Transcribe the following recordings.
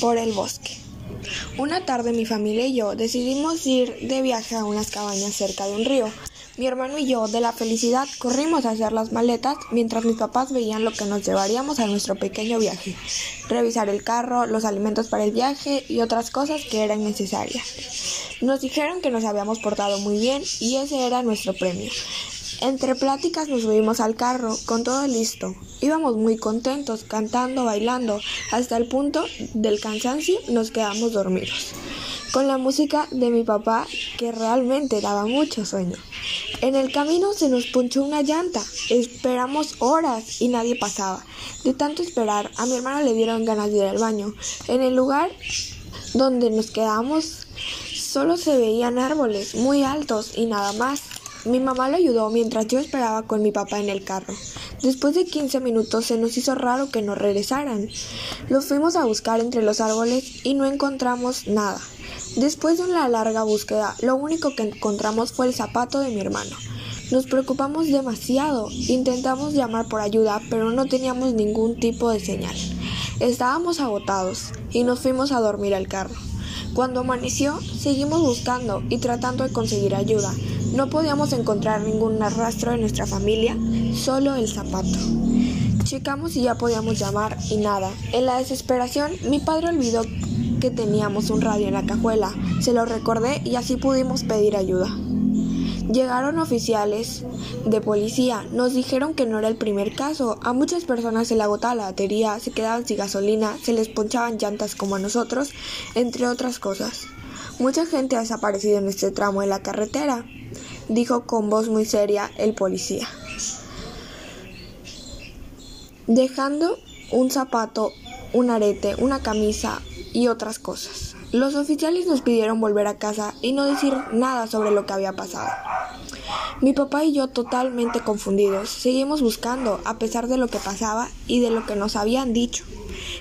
Por el bosque. Una tarde mi familia y yo decidimos ir de viaje a unas cabañas cerca de un río. Mi hermano y yo, de la felicidad, corrimos a hacer las maletas mientras mis papás veían lo que nos llevaríamos a nuestro pequeño viaje, revisar el carro, los alimentos para el viaje y otras cosas que eran necesarias. Nos dijeron que nos habíamos portado muy bien y ese era nuestro premio. Entre pláticas nos subimos al carro, con todo listo. Íbamos muy contentos, cantando, bailando, hasta el punto del cansancio nos quedamos dormidos. Con la música de mi papá, que realmente daba mucho sueño. En el camino se nos punchó una llanta. Esperamos horas y nadie pasaba. De tanto esperar, a mi hermano le dieron ganas de ir al baño. En el lugar donde nos quedamos solo se veían árboles muy altos y nada más. Mi mamá lo ayudó mientras yo esperaba con mi papá en el carro. Después de 15 minutos se nos hizo raro que no regresaran. Los fuimos a buscar entre los árboles y no encontramos nada. Después de una larga búsqueda, lo único que encontramos fue el zapato de mi hermano. Nos preocupamos demasiado, intentamos llamar por ayuda, pero no teníamos ningún tipo de señal. Estábamos agotados y nos fuimos a dormir al carro. Cuando amaneció, seguimos buscando y tratando de conseguir ayuda. No podíamos encontrar ningún rastro de nuestra familia, solo el zapato. Checamos y ya podíamos llamar y nada. En la desesperación, mi padre olvidó que teníamos un radio en la cajuela. Se lo recordé y así pudimos pedir ayuda. Llegaron oficiales de policía, nos dijeron que no era el primer caso, a muchas personas se le agotaba la batería, se quedaban sin gasolina, se les ponchaban llantas como a nosotros, entre otras cosas. Mucha gente ha desaparecido en este tramo de la carretera, dijo con voz muy seria el policía, dejando un zapato, un arete, una camisa y otras cosas. Los oficiales nos pidieron volver a casa y no decir nada sobre lo que había pasado. Mi papá y yo totalmente confundidos, seguimos buscando a pesar de lo que pasaba y de lo que nos habían dicho.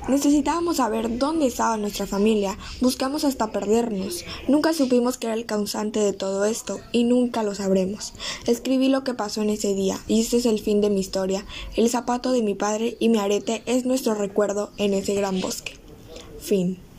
Necesitábamos saber dónde estaba nuestra familia, buscamos hasta perdernos. Nunca supimos que era el causante de todo esto y nunca lo sabremos. Escribí lo que pasó en ese día y este es el fin de mi historia. El zapato de mi padre y mi arete es nuestro recuerdo en ese gran bosque. Fin.